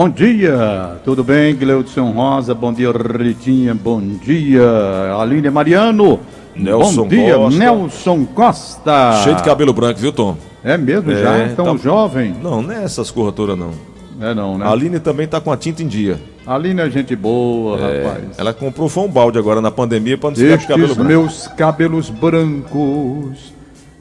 Bom dia, tudo bem, Gleudson Rosa? Bom dia, Ritinha. Bom dia, Aline Mariano. Nelson Bom dia, Costa. Nelson Costa. Cheio de cabelo branco, viu, Tom? É mesmo, já? É, Tão tá- jovem? Não, não é essas corretoras, não. É não, né? A Aline também tá com a tinta em dia. Aline é gente boa, É, rapaz. ela comprou foi um balde agora na pandemia pra não ficar de cabelo branco. meus cabelos brancos,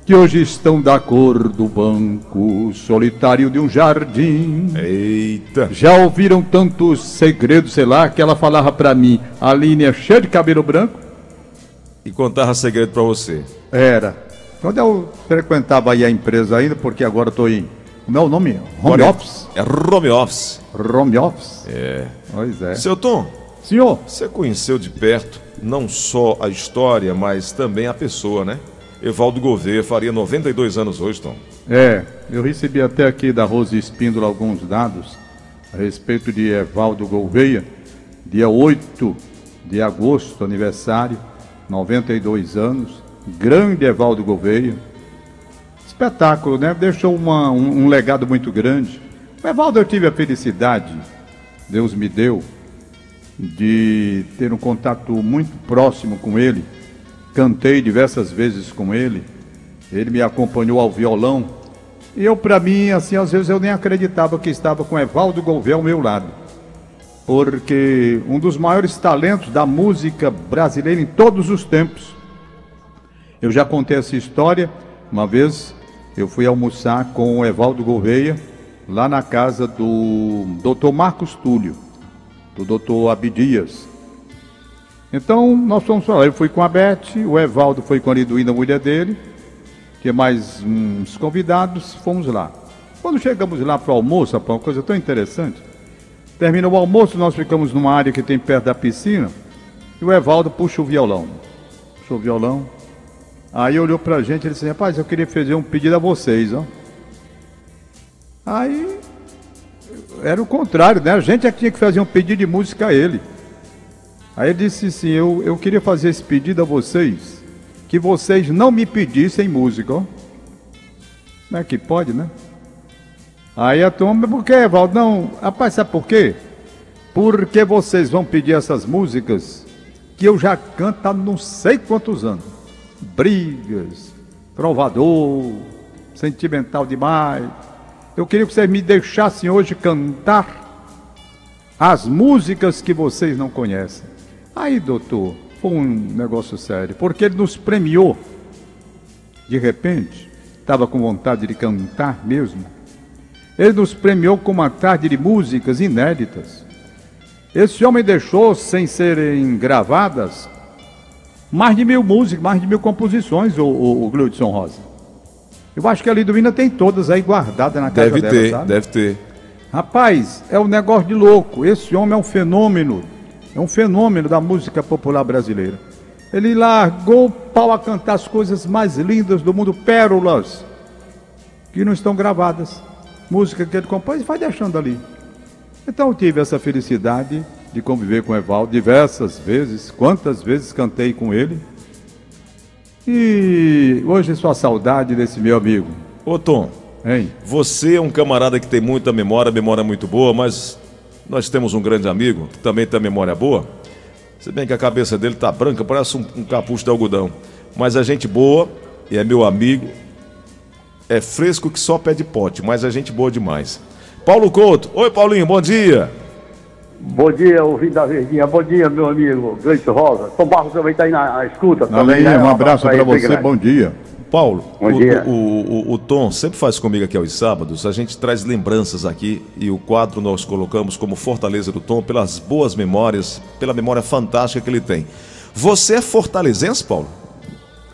que hoje estão da cor do banco solitário de um jardim. Eita. Já ouviram tantos segredos, sei lá, que ela falava pra mim, Aline é cheia de cabelo branco? E contava segredo pra você. Era. Quando eu frequentava aí a empresa ainda, porque agora eu tô em. Como é o nome? Home é- office? É home office. Home office? É. Pois é. Seu Tom, Senhor, você conheceu de perto não só a história, mas também a pessoa, né? Evaldo Gouveia faria 92 anos hoje, Tom. é, eu recebi até aqui da Rose Espíndola alguns dados a respeito de Evaldo Gouveia, dia 8 de agosto, aniversário, 92 anos, grande Evaldo Gouveia. Espetáculo, né? Deixou uma- um, um legado muito grande. O Evaldo, eu tive a felicidade, Deus me deu, de ter um contato muito próximo com ele. Cantei diversas vezes com ele. Ele me acompanhou ao violão. E eu, para mim, assim, às vezes eu nem acreditava que estava com Evaldo Gouveia ao meu lado. Porque um dos maiores talentos da música brasileira em todos os tempos. Eu já contei essa história. Uma vez eu fui almoçar com o Evaldo Gouveia lá na casa do Dr. Marcos Túlio, do Dr. Abidias. Então nós fomos lá. Eu fui com a Beth, o Evaldo foi com a Liduína, a mulher dele, que mais uns convidados, fomos lá. Quando chegamos lá para o almoço, rapaz, uma coisa tão interessante. Terminou o almoço, nós ficamos numa área que tem perto da piscina, e o Evaldo puxa o violão. Puxou o violão. Aí olhou pra gente e disse, rapaz, eu queria fazer um pedido a vocês, ó. Aí era o contrário, né? A gente é que tinha que fazer um pedido de música a ele. Aí ele disse assim, eu, eu queria fazer esse pedido a vocês, que vocês não me pedissem música, ó. Como é que pode, né? Aí a turma, por que, Evaldo? Não, rapaz, sabe por quê? Porque vocês vão pedir essas músicas que eu já canto há não sei quantos anos. Brigas, trovador, sentimental demais. Eu queria que vocês me deixassem hoje cantar as músicas que vocês não conhecem. Aí, doutor, foi um negócio sério, porque ele nos premiou. De repente, estava com vontade de cantar mesmo. Ele nos premiou com uma tarde de músicas inéditas. Esse homem deixou, sem serem gravadas, mais de mil músicas, mais de mil composições, o, o, o Rosa. Eu acho que a Liduína tem todas aí guardadas na casa Deve dela, ter, sabe? deve ter. Rapaz, é um negócio de louco. Esse homem é um fenômeno. É um fenômeno da música popular brasileira. Ele largou o pau a cantar as coisas mais lindas do mundo, pérolas, que não estão gravadas. Música que ele compôs e vai deixando ali. Então eu tive essa felicidade de conviver com o Evaldo diversas vezes. Quantas vezes cantei com ele. E hoje sua saudade desse meu amigo. Ô, Tom, Hein? você é um camarada que tem muita memória, memória muito boa, mas nós temos um grande amigo que também tem a memória boa. Se bem que a cabeça dele tá branca, parece um, um capucho de algodão. Mas é gente boa e é meu amigo. É fresco que só pede pote, mas é gente boa demais. Paulo Couto. Oi, Paulinho, bom dia. Bom dia, ouvindo da Verdinha. Bom dia, meu amigo Gleice Rosa. Tom Barros também está aí na, na escuta. também, Aline, né? um abraço para você, grande. bom dia. Paulo, Bom o, o, o- o Tom sempre faz comigo aqui aos sábados, a gente traz lembranças aqui e o quadro nós colocamos como Fortaleza do Tom pelas boas memórias, pela memória fantástica que ele tem. Você é fortalezense, Paulo?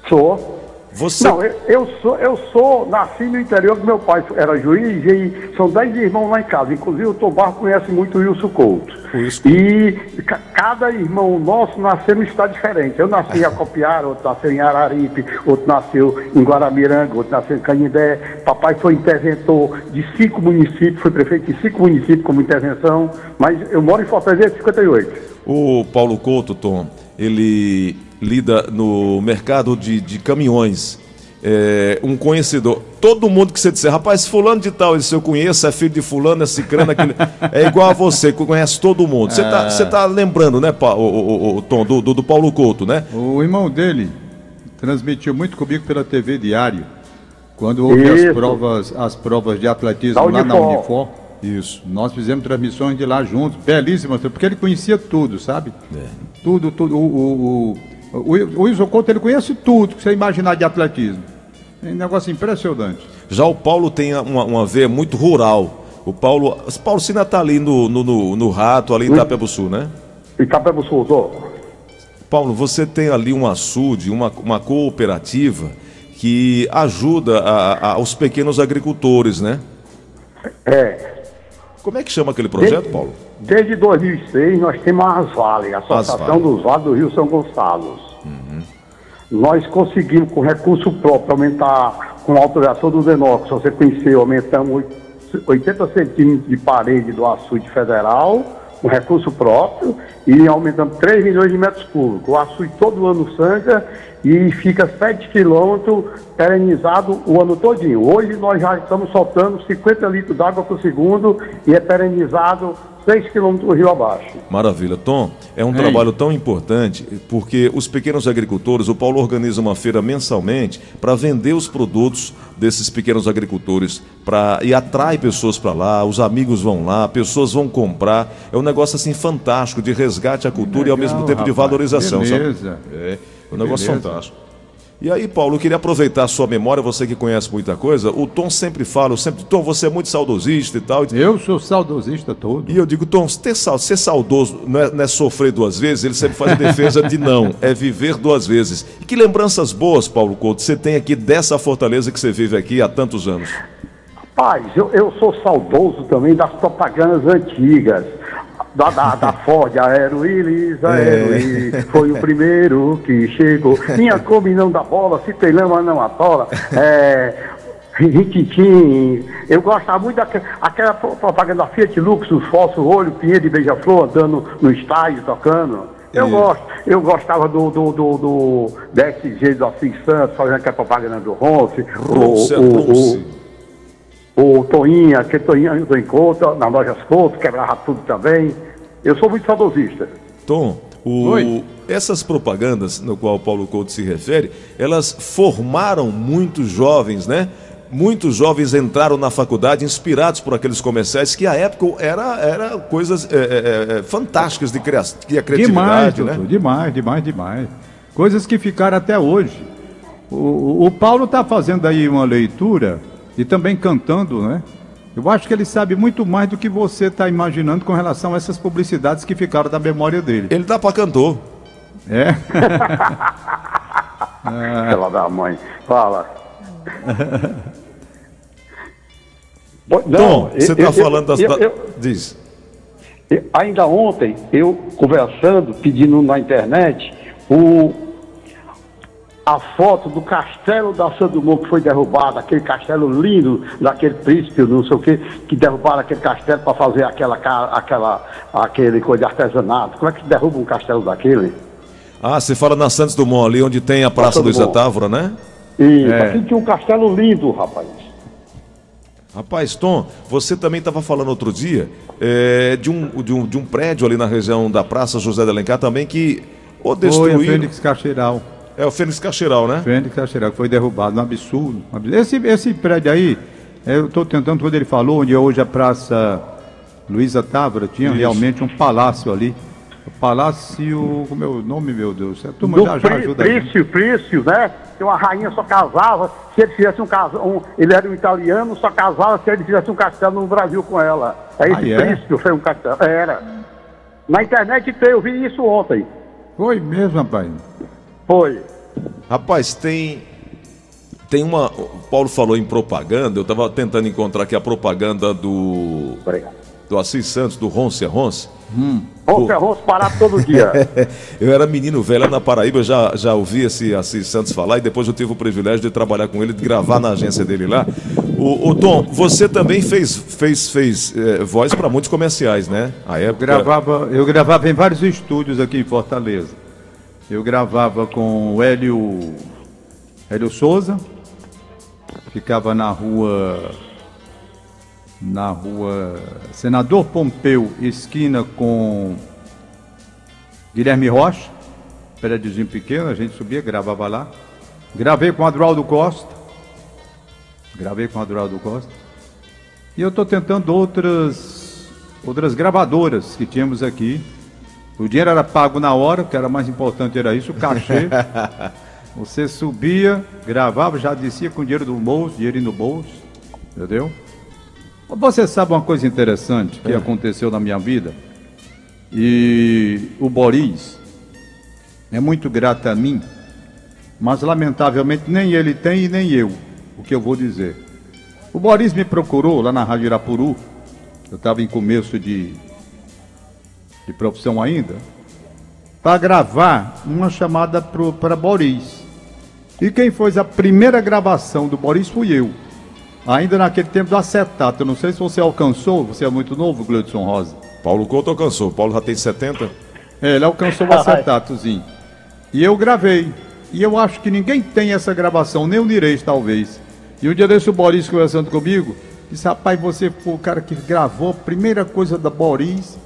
Sou. Você Não, eu, eu sou, eu sou, nasci no interior, meu pai era juiz e são dez irmãos lá em casa. Inclusive o Tom Barros conhece muito o Wilson Couto. O Wilson Couto. E ca- cada irmão nosso nasceu num estado diferente. Eu nasci em Acopiara, outro nasceu em Araripe, outro nasceu em Guaramiranga, outro nasceu em Canindé. Papai foi interventor de cinco municípios, foi prefeito de cinco municípios como intervenção, mas eu moro em Fortaleza desde 58. O Paulo Couto, Tom, ele lida no mercado de, de caminhões é, um conhecedor. Todo mundo que você disser, rapaz, fulano de tal, esse eu conheço, é filho de fulano, é cicrano, aquele, é igual a você, que conhece todo mundo. Você está você tá lembrando, né, o, o, o, Tom, do, do, do Paulo Couto, né? O irmão dele transmitiu muito comigo pela TV Diário, quando houve as provas, as provas de atletismo lá na Unifor. Isso. Nós fizemos transmissões de lá juntos, belíssimas, porque ele conhecia tudo, sabe? É. Tudo, tudo. O, o, o, Wilson Couto, ele conhece tudo que você imaginar de atletismo. É um negócio impressionante. Já o Paulo tem uma, uma veia muito rural. O Paulo. O Paulo Sina está ali no, no, no, no, Rato, ali em Itapebu Sul, né? Itapebu Sul, tô. Paulo, você tem ali um açude, uma, uma cooperativa que ajuda a, a, os pequenos agricultores, né? É. Como é que chama aquele projeto, desde, Paulo? Desde 2006 nós temos a Asvale, a Associação dos Vales do Rio São Gonçalo. Uhum. Nós conseguimos, com recurso próprio, aumentar, com a autorização do DENOC, se você conheceu, aumentamos 80 centímetros de parede do açude federal, com recurso próprio, e aumentamos 3 milhões de metros cúbicos. O açude todo ano sangra e fica 7 quilômetros perenizado o ano todinho. Hoje nós já estamos soltando 50 litros d'água por segundo e é perenizado 6 quilômetros do rio abaixo. Maravilha. Tom, é um Ei. trabalho tão importante porque os pequenos agricultores, o Paulo organiza uma feira mensalmente para vender os produtos desses pequenos agricultores pra, e atrai pessoas para lá, os amigos vão lá, pessoas vão comprar. É um negócio assim fantástico de resgate à cultura Legal, e ao mesmo tempo rapaz, de valorização. Beleza. Sabe? É, um negócio beleza. fantástico. E aí, Paulo, eu queria aproveitar a sua memória, você que conhece muita coisa. O Tom sempre fala, eu sempre, Tom, você é muito saudosista e tal. Eu sou saudosista todo. E eu digo, Tom, ter, ser saudoso não é, não é sofrer duas vezes, ele sempre faz a defesa de não, é viver duas vezes. E que lembranças boas, Paulo Couto, você tem aqui dessa fortaleza que você vive aqui há tantos anos? Rapaz, eu, eu sou saudoso também das propagandas antigas da, da, da Ford, Aero Willis, Aero é. foi o primeiro que chegou. Minha Kombi não dá bola, se tem lama não atola. É, Rititim, eu gostava muito daquela propaganda Fiat Lux, os Fósforo Olho, Pinheiro e Beija-Flor andando no estádio tocando. Eu gosto, eu gostava do, do, do, do DSG do Assis Santos, fazendo aquela propaganda do Ronce, o, o, o, o Toinha, que Toinha do Encontro, na loja Couto, quebrava tudo também. Eu sou muito saudosista. Tom, o, essas propagandas no qual o Paulo Couto se refere, elas formaram muitos jovens, né? Muitos jovens entraram na faculdade inspirados por aqueles comerciais que à época era, era coisas é, é, é, fantásticas de, cria de criatividade, demais, né? demais, demais, demais. Coisas que ficaram até hoje. O, o Paulo está fazendo aí uma leitura e também cantando, né? Eu acho que ele sabe muito mais do que você está imaginando com relação a essas publicidades que ficaram da memória dele. Ele dá para cantor. É? ah. Ela da mãe. Fala. Não, Tom, você está falando das. Eu, eu, Diz. Ainda ontem, eu conversando, pedindo na internet, o, a foto do castelo da Dumont que foi derrubado, aquele castelo lindo daquele príncipe, não sei o que, que derrubaram aquele castelo para fazer aquela, aquela, aquele coisa de artesanato. Como é que derruba um castelo daquele? Ah, você fala na Santos Dumont, ali onde tem a Praça Luiz Távora, né? Isso, é. aqui tinha um castelo lindo, rapaz. Rapaz, Tom, você também estava falando outro dia é, de, um, de, um, de um prédio ali na região da Praça José de Alencar também que o destruíram. Foi a Fênix Caxeiral. É o Fênix Caxeiral, né? Fênix Caxeiral, que foi derrubado, um absurdo. Um absurdo. Esse, esse prédio aí, eu estou tentando, quando ele falou, onde é hoje a Praça Luísa Távora, tinha Isso. realmente um palácio ali. O palácio, como é o nome, meu Deus? A turma Do já, já ajuda Prício, Prício, né? Que uma rainha só casava se ele fizesse um caso, um, ele era um italiano, só casava se ele fizesse um castelo no Brasil com ela. É esse ah, é? Prício foi um castelo. Era. Na internet tem, eu vi isso ontem. Foi mesmo, rapaz. Foi. Rapaz, tem. Tem uma. O Paulo falou em propaganda, eu estava tentando encontrar aqui a propaganda do. Obrigado. Do Assis Santos, do Ronce Ronce. Hum. Ronce Ronce parar todo dia. eu era menino velho na Paraíba, já, já ouvi esse Assis Santos falar e depois eu tive o privilégio de trabalhar com ele, de gravar na agência dele lá. O, o Tom, você também fez, fez, fez é, voz para muitos comerciais, né? A época... eu, gravava, eu gravava em vários estúdios aqui em Fortaleza. Eu gravava com o Hélio, Hélio Souza, ficava na rua na rua Senador Pompeu, esquina com Guilherme Rocha, prédiozinho pequeno, a gente subia, gravava lá. Gravei com Adroaldo Costa. Gravei com Adroaldo Costa. E eu estou tentando outras outras gravadoras que tínhamos aqui. O dinheiro era pago na hora, o que era mais importante era isso, o cachê. Você subia, gravava, já descia com dinheiro do bolso, dinheiro no bolso, entendeu? Você sabe uma coisa interessante que é. aconteceu na minha vida? E o Boris é muito grato a mim, mas lamentavelmente nem ele tem e nem eu, o que eu vou dizer. O Boris me procurou lá na Rádio Irapuru, eu estava em começo de, de profissão ainda, para gravar uma chamada para Boris. E quem fez a primeira gravação do Boris fui eu. Ainda naquele tempo do acetato. Eu não sei se você alcançou, você é muito novo, Gleudson Rosa. Paulo Couto alcançou. Paulo já tem 70. É, ele alcançou o acetatozinho. E eu gravei. E eu acho que ninguém tem essa gravação, nem o Nireis, talvez. E um dia desse o Boris conversando comigo, disse, rapaz, você foi o cara que gravou a primeira coisa da Boris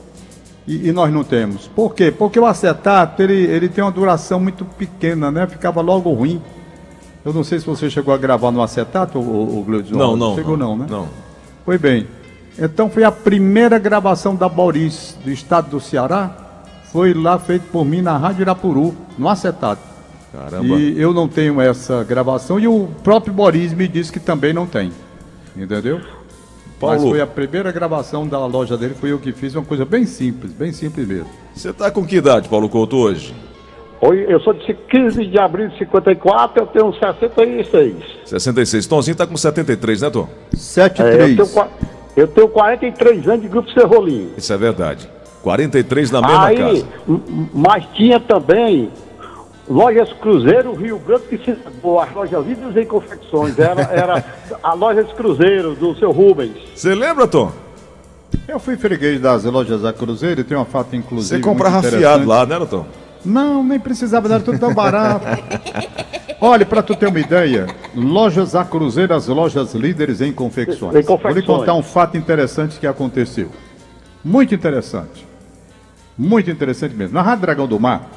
e, e, nós não temos. Por quê? Porque o acetato, ele, ele tem uma duração muito pequena, né? Ficava logo ruim. Eu não sei se você chegou a gravar no acetato, o, o Gleudson. Não, não. Chegou não, não, né? Não. Foi bem. Então foi a primeira gravação da Boris do estado do Ceará. Foi lá feito por mim na Rádio Irapuru, no acetato. Caramba. E eu não tenho essa gravação e o próprio Boris me disse que também não tem. Entendeu? Paulo. Mas foi a primeira gravação da loja dele, foi eu que fiz, uma coisa bem simples, bem simples mesmo. Você está com que idade, Paulo Couto, hoje? Oi, eu sou de 15 de abril de 54, eu tenho 66. 66. Tomzinho está com 73, né, Tom? 73. É, eu, tenho, eu tenho 43 anos de Grupo Serrolim. Isso é verdade. 43 na mesma Aí, casa. Mas tinha também Lojas Cruzeiro, Rio Branco e Cidador, as lojas Vidros e Confecções. Era, era a Lojas Cruzeiro, do seu Rubens. Você lembra, Tom? Eu fui freguês das lojas da Cruzeiro e tem uma fato inclusive. Você comprava fiado lá, né, Tom? Não, nem precisava, era tudo tão barato. Olha, para tu ter uma ideia, lojas A Cruzeiro, as lojas líderes em confecções. em confecções. Vou lhe contar um fato interessante que aconteceu. Muito interessante. Muito interessante mesmo. Na Rádio Dragão do Mar,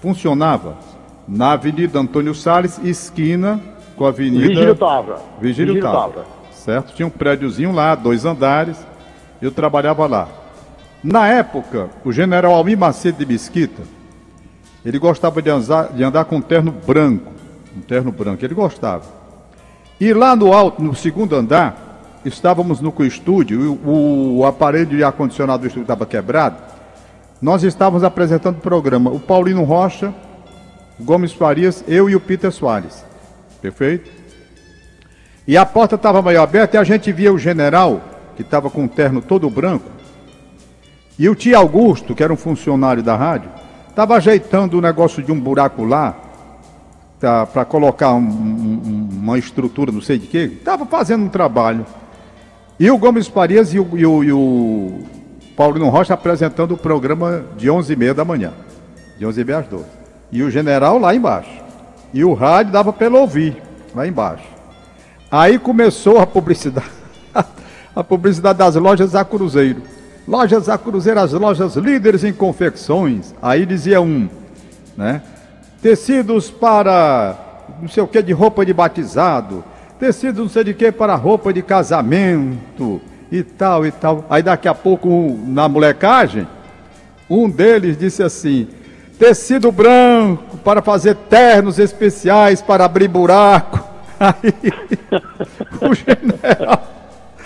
funcionava na Avenida Antônio Salles, esquina com a Avenida... Vigílio Tavra. Vigílio, Vigílio Tavra. Certo? Tinha um prédiozinho lá, dois andares. Eu trabalhava lá. Na época, o general Almir Macedo de Mesquita, ele gostava de andar, de andar com um terno branco. Um terno branco, ele gostava. E lá no alto, no segundo andar, estávamos no estúdio, o, o aparelho de ar-condicionado do estúdio estava quebrado. Nós estávamos apresentando o programa. O Paulino Rocha, o Gomes Farias, eu e o Peter Soares. Perfeito? E a porta estava meio aberta e a gente via o general, que estava com um terno todo branco, e o tio Augusto, que era um funcionário da rádio, Estava ajeitando o negócio de um buraco lá, tá, para colocar um, um, uma estrutura, não sei de quê. Estava fazendo um trabalho. E o Gomes Farias e o, e o, e o Paulino Rocha apresentando o programa de 11h30 da manhã. De 11h30 às 12 E o general lá embaixo. E o rádio dava ele ouvir, lá embaixo. Aí começou a publicidade, a publicidade das lojas a Cruzeiro. Lojas a Cruzeiro, as lojas líderes em confecções. Aí dizia um, né? Tecidos para não sei o que de roupa de batizado, tecidos não sei de que para roupa de casamento e tal e tal. Aí daqui a pouco, na molecagem, um deles disse assim: tecido branco para fazer ternos especiais para abrir buraco. Aí o general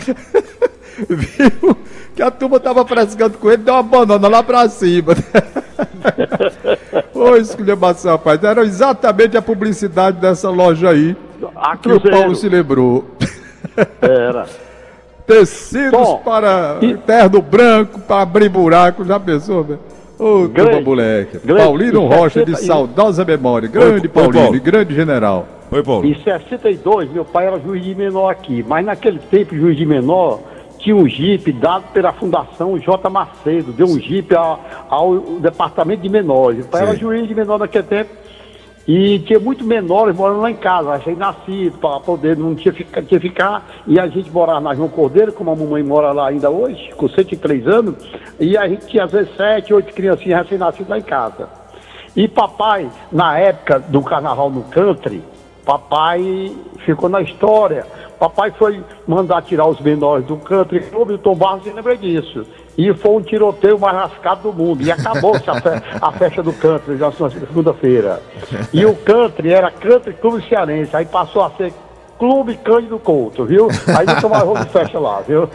viu que a turma tava frescando com ele, deu uma banana lá pra cima. Ô, esculhambação, rapaz. Era exatamente a publicidade dessa loja aí a que o Paulo se lembrou. Era. Tecidos Tom, para e... terno branco, para abrir buraco, já pensou, velho? Ô, turma moleque. Grande, Paulino Rocha, de saudosa memória. Grande Oi, Paulino, Oi, grande general. Oi, Paulo. Em 62, meu pai era juiz de menor aqui, mas naquele tempo, juiz de menor tinha um jipe dado pela Fundação J. Macedo, deu um jipe ao, ao Departamento de Menores. O pai era juiz de menor naquele tempo. E tinha muito menores morando lá em casa, recém-nascido, para poder, não tinha que tinha ficar. E a gente morava na João Cordeiro, como a mamãe mora lá ainda hoje, com 103 anos. E a gente tinha às vezes sete, oito criancinhas recém-nascidas lá em casa. E papai, na época do carnaval no country, papai ficou na história. Papai foi mandar tirar os menores do country clube, o Tom Barros se lembra disso. E foi um tiroteio mais lascado do mundo. E acabou-se a, fe a, festa do country na segunda-feira. E o country era Country Clube Cearense. Aí passou a ser Clube Cândido Couto, viu? Aí nunca mais houve festa lá, viu?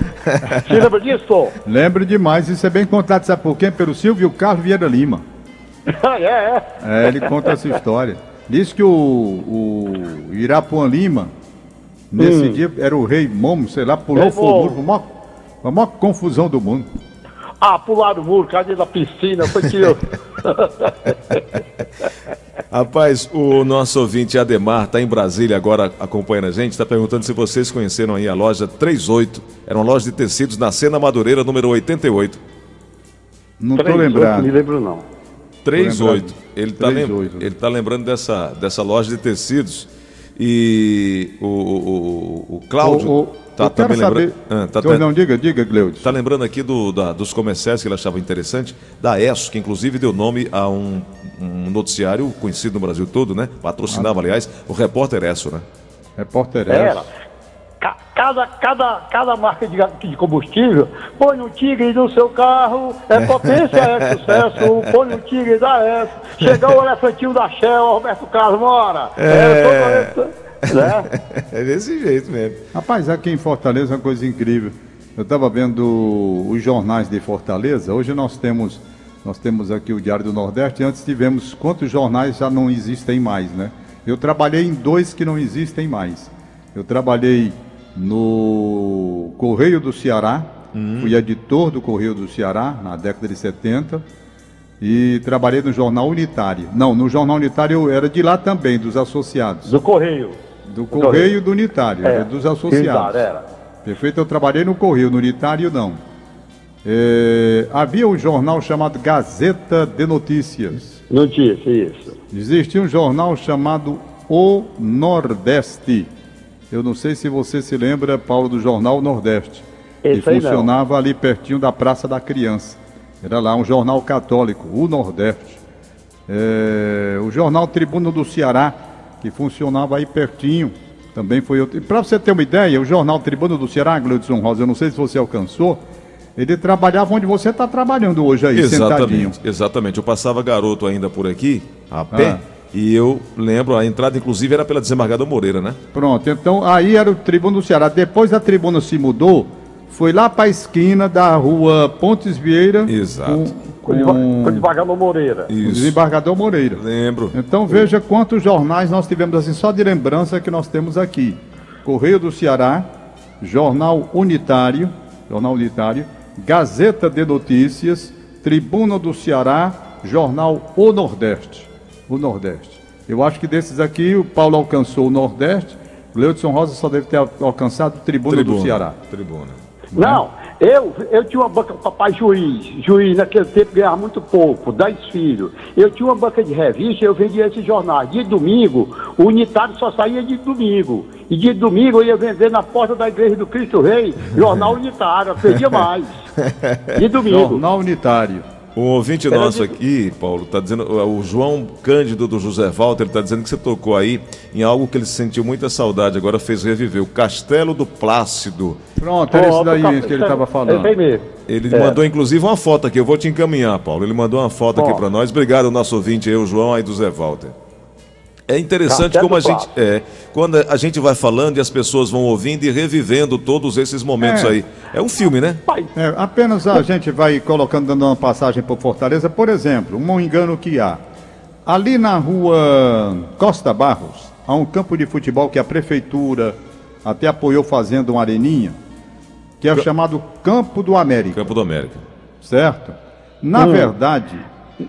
Você lembra disso, Tom? Lembro demais. Isso é bem contado, sabe por quê? Pelo Silvio Carlos Vieira Lima. é, é. É, ele conta essa história. Diz que o, o Irapuã Lima, nesse hum. dia, era o rei Momo, sei lá, pulou o fogo, uma, a maior confusão do mundo. Ah, pularam o muro, cadê da piscina? Foi que eu. Rapaz, o nosso ouvinte Ademar está em Brasília agora acompanhando a gente, está perguntando se vocês conheceram aí a loja 38. Era uma loja de tecidos na Cena Madureira, número 88. Não estou lembrado. Não me lembro não. 38. Ele está lem... ele tá lembrando dessa, dessa loja de tecidos. E o, o, o Cláudio. O, o... Tá, tá saber... lembrando. Ah, tá, tá... Não, diga, diga, Gleudes. Tá lembrando aqui do, da, dos comerciais que ele achava interessante, da ESO, que inclusive deu nome a um, um noticiário conhecido no Brasil todo, né? Patrocinava, ah, aliás, o Repórter ESO, né? Repórter ESO. Era. Cada, cada, cada marca de, de combustível, põe um tigre no seu carro, é potência, é sucesso, põe um tigre da S. Chegou o elefantinho da Shell, Roberto Carlos, mora. É, é né? é desse jeito mesmo. Rapaz, aqui em Fortaleza é uma coisa incrível. Eu estava vendo os jornais de Fortaleza. Hoje nós temos, nós temos aqui o Diário do Nordeste. Antes tivemos quantos jornais já não existem mais, né? Eu trabalhei em dois que não existem mais. Eu trabalhei no Correio do Ceará, hum. fui editor do Correio do Ceará na década de 70 e trabalhei no Jornal Unitário. Não, no Jornal Unitário eu era de lá também, dos associados. Do Correio. Do Correio do Unitário, é, dos associados. Era. Perfeito, eu trabalhei no Correio, no Unitário não. É, havia um jornal chamado Gazeta de Notícias. Notícias, isso. Existia um jornal chamado O Nordeste. Eu não sei se você se lembra, Paulo, do jornal Nordeste. Esse que funcionava não. ali pertinho da Praça da Criança. Era lá um jornal católico, o Nordeste. É, o jornal Tribuno do Ceará que funcionava aí pertinho. Também foi outro. Para você ter uma ideia, o jornal Tribuna do Ceará, Gleudson Rosa, eu não sei se você alcançou, ele trabalhava onde você está trabalhando hoje aí, exatamente, sentadinho. Exatamente. Eu passava garoto ainda por aqui, a pé. Ah. E eu lembro, a entrada inclusive era pela desembargador Moreira, né? Pronto, então aí era o Tribuna do Ceará. Depois a tribuna se mudou, foi lá para a esquina da rua Pontes Vieira. Exato. Com, com... o desembargador Moreira. Isso. O desembargador Moreira. Lembro. Então veja quantos jornais nós tivemos assim, só de lembrança que nós temos aqui. Correio do Ceará, Jornal Unitário, Jornal Unitário, Gazeta de Notícias, Tribuna do Ceará, Jornal O Nordeste. O Nordeste. Eu acho que desses aqui o Paulo alcançou o Nordeste, Leudson Rosa só deve ter alcançado Tribuna, Tribuna do Ceará. Tribuna. Não, eu, eu tinha uma banca, papai juiz, juiz naquele tempo ganhava muito pouco, dez filhos. Eu tinha uma banca de revista eu vendia esses jornais. De domingo, o unitário só saía de domingo. E de domingo eu ia vender na porta da igreja do Cristo Rei, jornal unitário, eu perdia mais. De domingo. Jornal unitário. Um ouvinte nosso aqui, Paulo, está dizendo, o João Cândido do José Walter está dizendo que você tocou aí em algo que ele sentiu muita saudade, agora fez reviver, o Castelo do Plácido. Pronto, era isso daí que ele estava falando. Ele é. mandou inclusive uma foto aqui, eu vou te encaminhar, Paulo. Ele mandou uma foto Bom. aqui para nós. Obrigado, nosso ouvinte aí, o João aí do Zé Walter. É interessante como a gente é quando a gente vai falando e as pessoas vão ouvindo e revivendo todos esses momentos é. aí. É um filme, né? É, apenas a gente vai colocando dando uma passagem por Fortaleza, por exemplo, um engano que há ali na rua Costa Barros há um campo de futebol que a prefeitura até apoiou fazendo uma areninha, que é o chamado Campo do América. Campo do América. Certo? Na hum. verdade,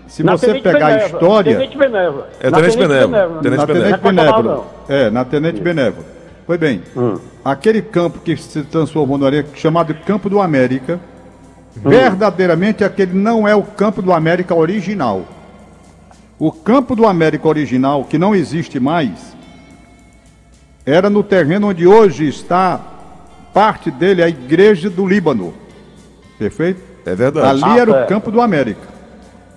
se na você pegar a história. Tenente Benévola. É Tenente Benévola. Tenente Benévola. É, na Tenente Benévola. Pois bem, hum. aquele campo que se transformou no areia, chamado Campo do América, hum. verdadeiramente aquele não é o Campo do América original. O campo do América original, que não existe mais, era no terreno onde hoje está parte dele, a Igreja do Líbano. Perfeito? É verdade. Ali Ah, era o certo. campo do América.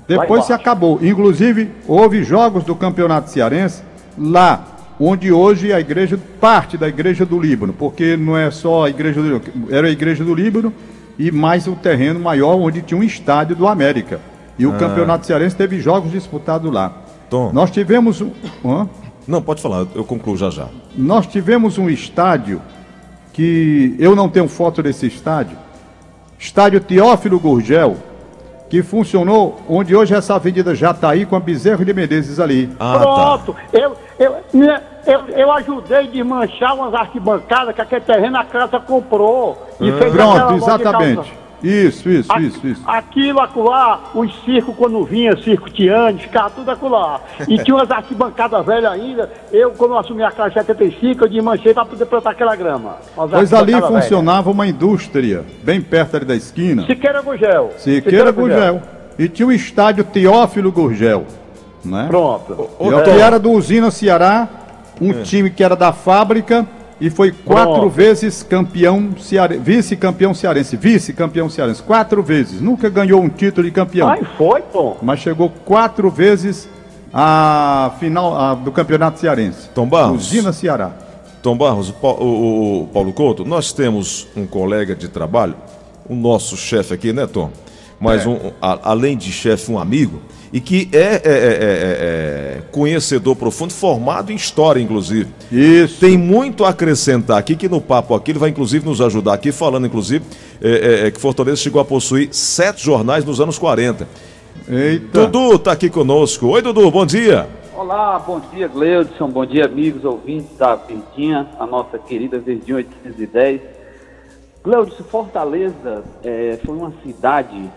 Depois se acabou. Inclusive, houve jogos do Campeonato Cearense lá, onde hoje a igreja, parte da Igreja do Líbano, porque não é só a Igreja do Líbano, era a Igreja do Líbano e mais o terreno maior onde tinha um estádio do América. E o Campeonato Cearense teve jogos disputados lá. Tom. Nós tivemos um. hã? Não, pode falar, eu concluo já já. Nós tivemos um estádio que eu não tenho foto desse estádio, estádio Teófilo Gurgel, que funcionou onde hoje essa avenida Jataí com a Bezerro de Menezes ali. Ah, tá. Pronto, eu, eu, né, eu, eu ajudei a desmanchar umas arquibancadas que aquele terreno a casa comprou. E fez aquela Pronto, de exatamente. Isso, isso, A- isso, isso. Aquilo acolá, os circos quando vinha, circo Tiane, ficava tudo acolá. E tinha umas arquibancadas velhas ainda. Eu, quando eu assumi a casa em 75, eu desmanchei para poder plantar aquela grama. Pois ali funcionava uma indústria, bem perto ali da esquina. Siqueira Gugel. Siqueira Gurgel. E tinha um estádio Teófilo Gurgel. Né? Pronto. E o que era do Usina Ceará, um time que era da fábrica e foi quatro Pronto. vezes campeão cearense, vice-campeão cearense, vice-campeão cearense, quatro vezes. Nunca ganhou um título de campeão, Ai, foi, pô. mas chegou quatro vezes à final à- do campeonato cearense. Tom Barros. Usina Ceará. Tom Barros, o, o- o Paulo Couto, nós temos um colega de trabalho, o nosso chefe aqui, né, Tom? Mas É. um, a- além de chefe, um amigo, e que é, é- é- é- é conhecedor profundo, formado em história, inclusive. Isso. Tem muito a acrescentar aqui, que no papo aqui ele vai inclusive nos ajudar aqui, falando inclusive é, é, é, que Fortaleza chegou a possuir sete jornais nos anos 40. Eita. Dudu tá aqui conosco. Oi, Dudu, bom dia. Olá, bom dia, Gleudson, bom dia, amigos ouvintes da Verdinha, a nossa querida Verdinha 810. Gleudson, Fortaleza eh, foi uma cidade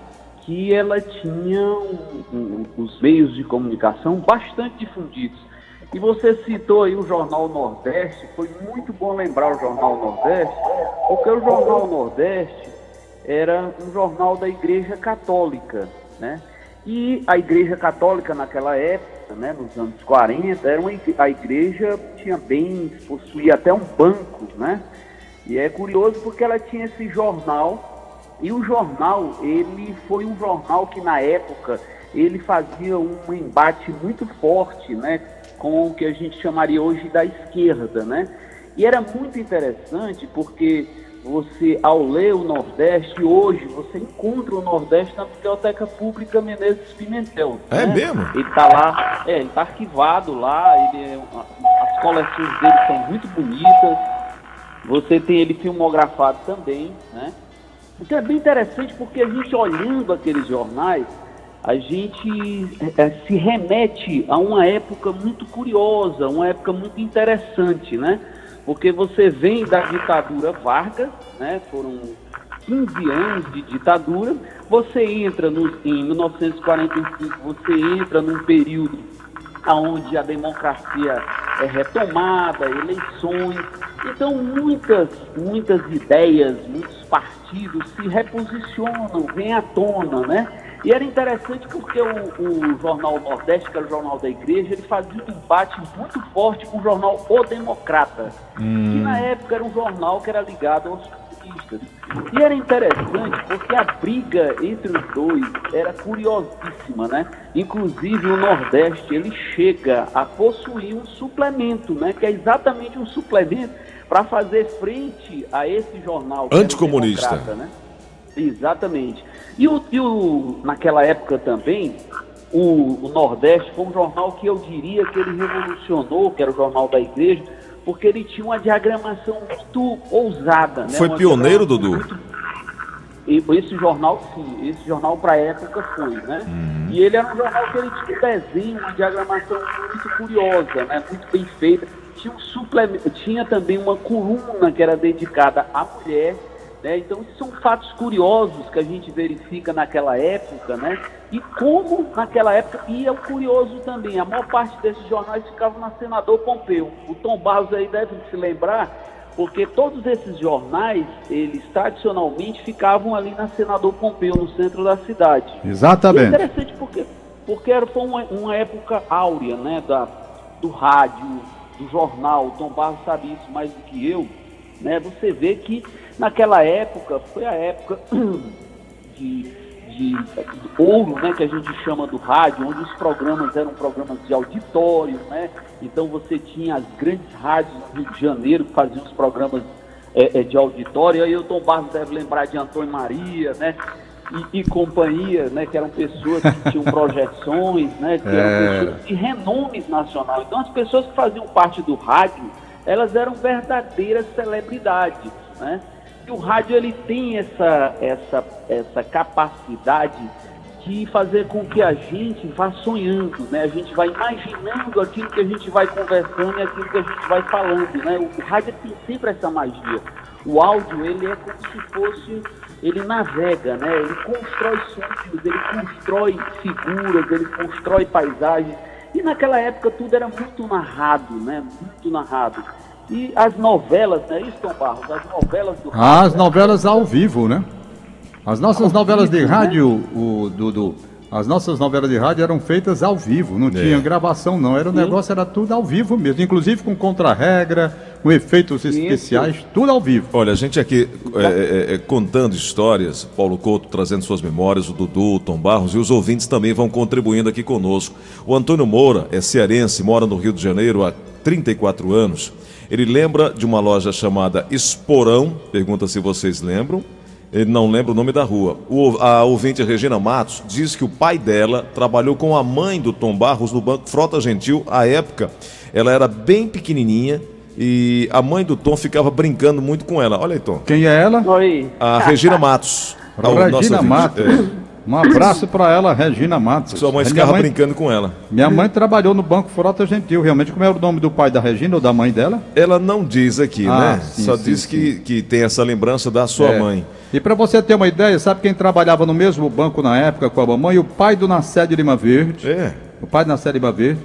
que ela tinha um- um- os meios de comunicação bastante difundidos. E você citou aí o Jornal Nordeste, foi muito bom lembrar o Jornal Nordeste, porque o Jornal Nordeste era um jornal da Igreja Católica, né? E a Igreja Católica naquela época, né, nos anos 40, era uma, a igreja tinha bens, possuía até um banco, né? E é curioso porque ela tinha esse jornal e o jornal, ele foi um jornal que na época ele fazia um embate muito forte, né, com o que a gente chamaria hoje da esquerda, né? E era muito interessante porque você, ao ler o Nordeste, hoje você encontra o Nordeste na Biblioteca Pública Menezes Pimentel. É né? mesmo? Ele tá lá, é, ele tá arquivado lá, ele é, as coleções dele são muito bonitas. Você tem ele filmografado também, né? Então é bem interessante porque a gente olhando aqueles jornais, a gente é, se remete a uma época muito curiosa, uma época muito interessante, né? Porque você vem da ditadura Vargas, né? Foram 15 anos de ditadura. Você entra no, em 1945, você entra num período onde a democracia é retomada, eleições. Então, muitas, muitas ideias, muitos partidos se reposicionam, vêm à tona, né? E era interessante porque o, o jornal Nordeste, que era o jornal da igreja, ele fazia um embate muito forte com o jornal O Democrata, que na época era um jornal que era ligado aos E era interessante porque a briga entre os dois era curiosíssima, né? Inclusive o Nordeste ele chega a possuir um suplemento, né? Que é exatamente um suplemento para fazer frente a esse jornal Anticomunista. Né? Exatamente. E, o, e o- naquela época também, o, o Nordeste foi um jornal que eu diria que ele revolucionou, que era o jornal da igreja, porque ele tinha uma diagramação muito ousada. Né? Foi Uma pioneiro, Dudu? muito e esse jornal, sim, esse jornal para a época foi, né? Uhum. E ele era um jornal que ele tinha um desenho, uma diagramação muito curiosa, né? Muito bem feita. Tinha um suplemento, tinha também uma coluna que era dedicada à mulher, né? Então, esses são fatos curiosos que a gente verifica naquela época, né? E como naquela época, e é curioso também, a maior parte desses jornais ficavam na Senador Pompeu. O Tom Barros aí deve se lembrar, porque todos esses jornais, eles tradicionalmente ficavam ali na Senador Pompeu, no centro da cidade. E é Exatamente. interessante porque Porque era, foi uma, uma época áurea, né? Da, do rádio, do jornal, o Tom Barros sabe isso mais do que eu, né? Você vê que naquela época foi a época de, de, de, ouro, né? Que a gente chama do rádio, onde os programas eram programas de auditório, né? Então você tinha as grandes rádios do Rio de Janeiro que faziam os programas é, é, de auditório. Aí o Tom Barros deve lembrar de Antônio Maria, né? E, e, companhia, né, que eram pessoas que tinham projeções, né, que é. eram pessoas de renome nacional. Então as pessoas que faziam parte do rádio, elas eram verdadeiras celebridades, né? E o rádio ele tem essa essa essa capacidade de fazer com que a gente vá sonhando, né? A gente vai imaginando aquilo que a gente vai conversando e aquilo que a gente vai falando, né? O rádio tem sempre essa magia. O áudio, ele é como se fosse, ele navega, né? Ele constrói sons, ele constrói figuras, ele constrói paisagens. E naquela época tudo era muito narrado, né? Muito narrado. E as novelas, né? Isso, Tom Barros, as novelas do rádio. As novelas ao vivo, né? As nossas novelas de rádio, o Dudu, as nossas novelas de rádio eram feitas ao vivo, não é. tinha gravação não, era o negócio era tudo ao vivo mesmo, inclusive com contra-regra, com efeitos especiais, tudo ao vivo. Olha, a gente aqui é, é, é, contando histórias, Paulo Couto trazendo suas memórias, o Dudu, o Tom Barros e os ouvintes também vão contribuindo aqui conosco. O Antônio Moura é cearense, mora no Rio de Janeiro há 34 anos. Ele lembra de uma loja chamada Esporão, pergunta se vocês lembram, ele não lembra o nome da rua. O, a ouvinte Regina Matos diz que o pai dela trabalhou com a mãe do Tom Barros no Banco Frota Gentil. À época, ela era bem pequenininha e a mãe do Tom ficava brincando muito com ela. Olha aí, Tom. Quem é ela? Oi. A Regina Matos. Regina Matos. É. Um abraço para ela, Regina Matos. Sua mãe ficava mãe, brincando com ela. Minha mãe trabalhou no Banco Frota Gentil. Realmente, como é o nome do pai da Regina ou da mãe dela? Ela não diz aqui, ah, né? Sim, Só sim, diz sim. Que, que tem essa lembrança da sua é. mãe. E para você ter uma ideia, sabe quem trabalhava no mesmo banco na época com a mamãe? O pai do Nacé de Lima Verde. É. O pai do Nacé de Lima Verde.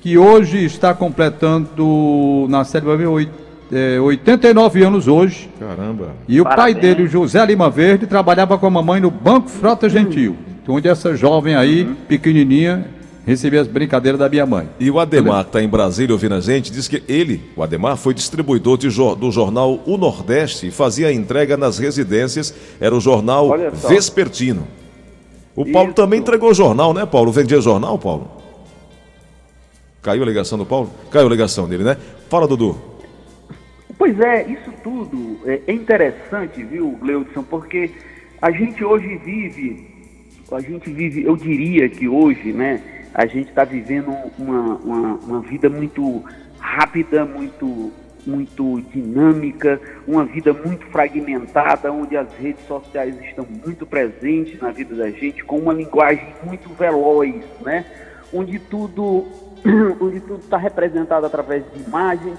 Que hoje está completando, Nacé de Lima Verde, é, 89 anos hoje. Caramba. E o Parabéns. pai dele, o José Lima Verde, trabalhava com a mamãe no Banco Frota Gentil. Onde essa jovem aí, uhum. pequenininha, recebia as brincadeiras da minha mãe. E o Ademar, que está em Brasília ouvindo a gente, diz que ele, o Ademar, foi distribuidor de, do jornal O Nordeste e fazia a entrega nas residências. Era o jornal Vespertino. O Paulo Isso. também entregou o jornal, né, Paulo? Vendia jornal, Paulo? Caiu a ligação do Paulo? Caiu a ligação dele, né? Fala, Dudu. Pois é, isso tudo é interessante, viu, Leudson, porque a gente hoje vive a gente vive, eu diria que hoje, né, a gente está vivendo uma, uma, uma, vida muito rápida, muito, muito dinâmica, uma vida muito fragmentada, onde as redes sociais estão muito presentes na vida da gente, com uma linguagem muito veloz, né, onde tudo onde tudo está representado através de imagens,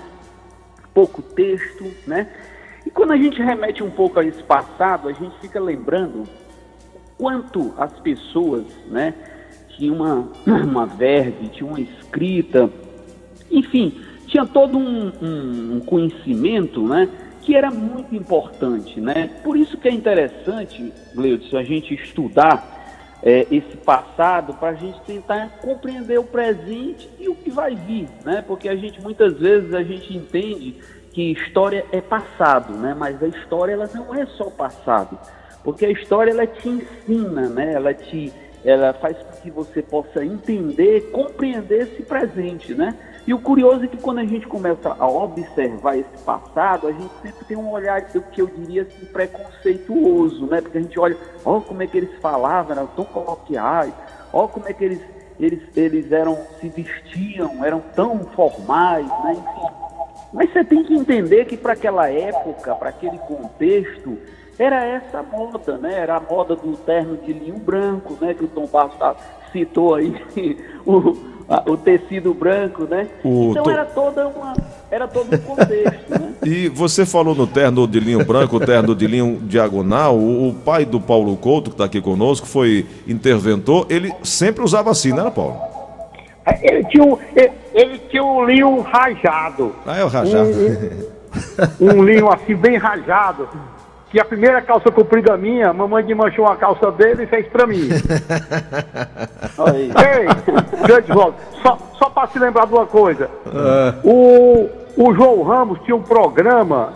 pouco texto, né? E quando a gente remete um pouco a esse passado, a gente fica lembrando quanto as pessoas, né, tinham uma, uma verve, tinham uma escrita, enfim, tinha todo um, um, um conhecimento, né, que era muito importante, né? Por isso que é interessante, Gleudson, a gente estudar é, esse passado para a gente tentar compreender o presente e o que vai vir, né? Porque a gente muitas vezes a gente entende que história é passado, né? Mas a história ela não é só passado. Porque a história ela te ensina, né? Ela te ela faz com que você possa entender, compreender esse presente, né? E o curioso é que quando a gente começa a observar esse passado, a gente sempre tem um olhar que eu diria assim, preconceituoso, né? Porque a gente olha, ó, como é que eles falavam, eram tão coloquiais, ó, como é que eles, eles, eles eram, se vestiam, eram tão formais, né? Enfim. Mas você tem que entender que para aquela época, para aquele contexto, era essa moda, né? Era a moda do terno de linho branco, né? Que o Tom Barros tá, citou aí, o, a, o tecido branco, né? O então to... era toda uma, era todo um contexto, né? E você falou no terno de linho branco, o terno de linho diagonal, o, o pai do Paulo Couto, que está aqui conosco, foi interventor, ele sempre usava assim, não era, Paulo? É, ele tinha, um, ele, ele tinha um linho rajado. Ah, é o rajado. Um, um linho assim bem rajado que a primeira calça comprida minha, a mamãe desmanchou a calça dele e fez pra mim. Olha aí. Ei, grande volta. Só, só para se lembrar de uma coisa. O, o João Ramos tinha um programa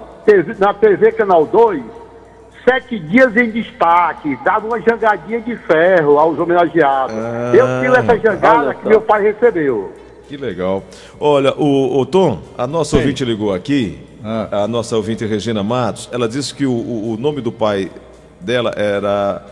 na TV Canal 2, Sete Dias em Destaque, dava uma jangadinha de ferro aos homenageados. Eu fiz essa jangada que meu pai recebeu. Que legal. Olha, o, o Tom, a nossa ouvinte ligou aqui, Ah. a nossa ouvinte Regina Matos, ela disse que o, o- o nome do pai dela era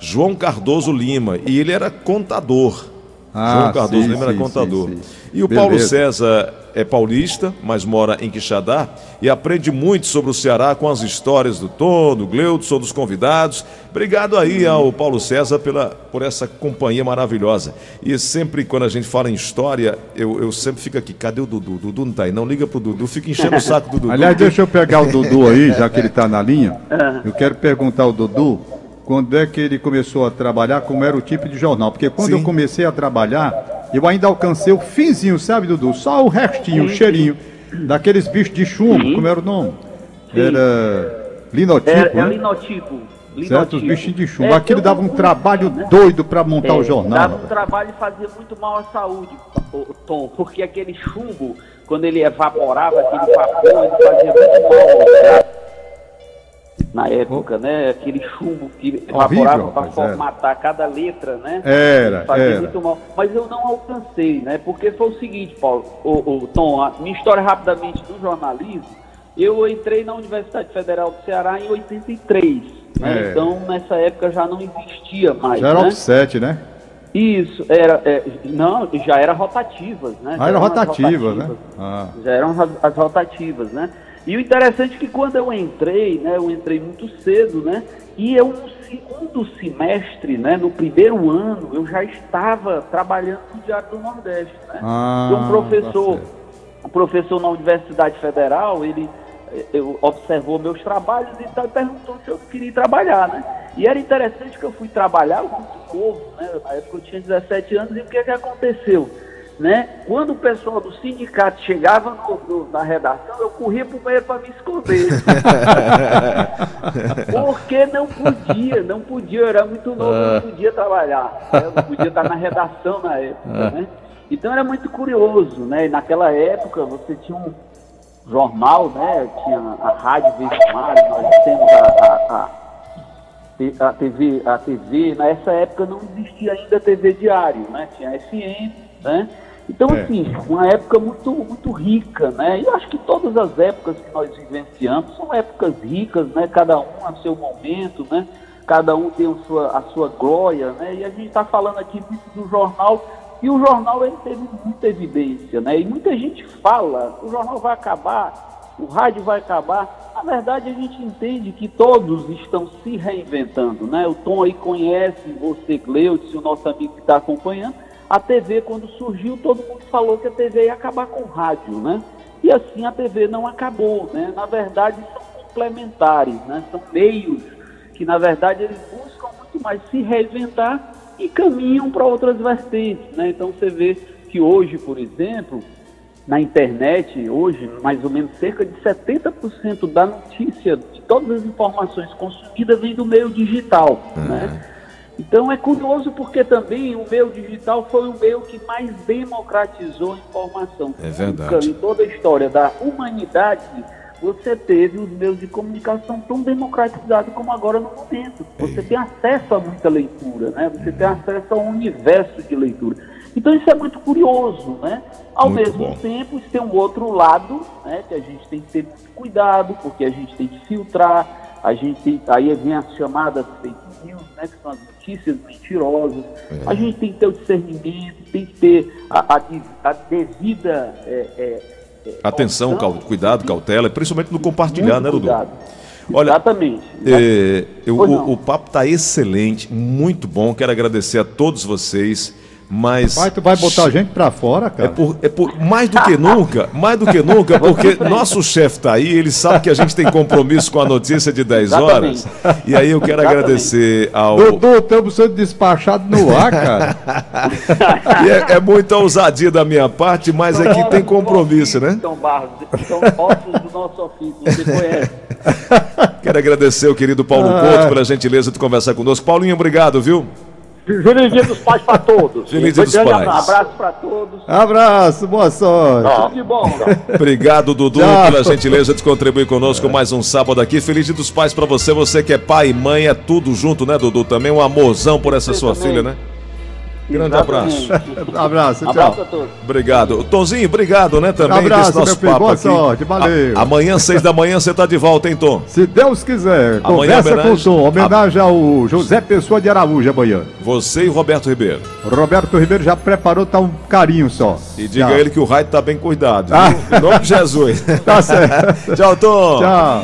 João Cardoso Lima e ele era contador. Ah, João Cardoso sim, Lima era contador. sim, sim. E o Paulo Beleza. César é paulista, mas mora em Quixadá e aprende muito sobre o Ceará com as histórias do Tom, do Gleudson, dos convidados. Obrigado aí ao Paulo César pela, por essa companhia maravilhosa. E sempre quando a gente fala em história, eu, eu sempre fico aqui, cadê o Dudu? Dudu não tá aí, não liga pro Dudu, fica enchendo o saco do Dudu. Aliás, deixa eu pegar o Dudu aí, já que ele está na linha. Eu quero perguntar ao Dudu quando é que ele começou a trabalhar, como era o tipo de jornal. Porque quando Sim. eu comecei a trabalhar, eu ainda alcancei o finzinho, sabe, Dudu? Só o restinho, o cheirinho daqueles bichos de chumbo, Sim. como era o nome? Sim. Era linotipo, É, é né? linotipo. Certo? Os bichinhos de chumbo. É, Aquilo dava um trabalho né? doido para montar É, o jornal. Dava um trabalho e fazia muito mal à saúde, Tom, porque aquele chumbo, quando ele evaporava, aquele vapor, ele fazia muito mal ao. Na época, né? Aquele chumbo que evaporava para era. formatar cada letra, né? Era, fazia era. muito mal. Mas eu não alcancei, né? Porque foi o seguinte, Paulo, o, o Tom, a minha história rapidamente do jornalismo, eu entrei na Universidade Federal do Ceará em 83. Né? É. Então, nessa época já não existia mais. Já era né? offset, né? Isso, era. é, não, já era rotativas, né? Ah, Já era eram as rotativa, né? rotativas. Ah. Já eram as rotativas, né? E o interessante é que quando eu entrei, né? Eu entrei muito cedo, né? E eu, no segundo semestre, né? No primeiro ano, eu já estava trabalhando no Diário do Nordeste, né? Ah, Então, um professor, tá um professor na Universidade Federal, ele eh, eu, observou meus trabalhos e tal, e perguntou se eu queria trabalhar, né? E era interessante que eu fui trabalhar, eu muito novo, né? Na época eu tinha 17 anos, e o que que aconteceu? Né? Quando o pessoal do sindicato chegava no- no- na redação, eu corria para o banheiro para me esconder. Porque não podia, não podia, eu era muito novo, não podia trabalhar, eu não podia estar na redação na época, né? Então era muito curioso, né? E naquela época você tinha um jornal, né? Tinha a Rádio Vesmário, nós temos a, a, a, a TV, a TV, nessa época não existia ainda TV diário, né? Tinha FM, né? Então, É. assim, uma época muito, muito rica, né? E eu acho que todas as épocas que nós vivenciamos são épocas ricas, né? Cada um a seu momento, né? Cada um tem a sua, a sua glória, né? E a gente está falando aqui muito do jornal, e o jornal ele teve muita evidência, né? E muita gente fala, o jornal vai acabar, o rádio vai acabar. Na verdade, a gente entende que todos estão se reinventando, né? O Tom aí conhece, você, Gleudson, o nosso amigo que está acompanhando. A TV, quando surgiu, todo mundo falou que a TV ia acabar com o rádio, né? E assim a TV não acabou, né? Na verdade, são complementares, né? São meios que, na verdade, eles buscam muito mais se reinventar e caminham para outras vertentes, né? Então você vê que hoje, por exemplo, na internet, hoje, mais ou menos cerca de 70% da notícia, de todas as informações consumidas, vem do meio digital, né? Então é curioso porque também o meio digital foi o meio que mais democratizou a informação. É verdade. Nunca em toda a história da humanidade você teve os meios de comunicação tão democratizados como agora no momento. Você tem acesso a muita leitura, né? Você tem acesso a um universo de leitura. Então isso é muito curioso, né? Ao Muito mesmo bom. tempo, isso tem um outro lado, né? Que a gente tem que ter cuidado, porque a gente tem que filtrar, a gente tem, aí vem as chamadas fake news, né? Que são as notícias mentirosas. A gente tem que ter o discernimento, tem que ter a, a a devida é, é, é, Atenção, caução, cau- cuidado, cautela, principalmente no compartilhar, né, Dudu? Olha, Exatamente. É, eu- o, o papo está excelente, muito bom. Quero agradecer a todos vocês. Mas. Pai, tu vai botar a gente pra fora, É cara? por, é por mais do que nunca, mais do que nunca, porque nosso chefe está aí, ele sabe que a gente tem compromisso com a notícia de 10 horas. E aí eu quero Exatamente. agradecer ao. Dudu, estamos sendo despachados no ar, cara. E é, é muita ousadia da minha parte, mas aqui tem compromisso, né? Então, Barros, são ossos do nosso ofício, você conhece. Quero agradecer o querido Paulo Ah. Couto pela gentileza de conversar conosco. Paulinho, obrigado, viu? Feliz dia dos pais para todos. Feliz dia dos Grande pais. Abraço. abraço para todos. Abraço, boa sorte. Tudo de bom. Obrigado, Dudu, Tchau. pela gentileza de contribuir conosco mais um sábado aqui. Feliz dia dos pais pra você. Você que é pai e mãe, é tudo junto, né, Dudu? Também um amorzão por essa Você sua também. filha, né? Grande. Abraço, Abraço tchau. a todos. Obrigado. Tonzinho, obrigado, né, também. Abraço, desse nosso meu filho. papo Boa aqui. sorte, valeu. A- amanhã, seis da manhã, você tá de volta, hein, Tom? Se Deus quiser, Amanhã, conversa com o Tom. Homenagem ao José Pessoa de Araújo amanhã. Você e o Roberto Ribeiro. O Roberto Ribeiro já preparou, tá um carinho só. E diga Tchau. a ele que o raio tá bem cuidado. Ah. Em nome de Jesus. Tá certo. Tchau, Tom. Tchau.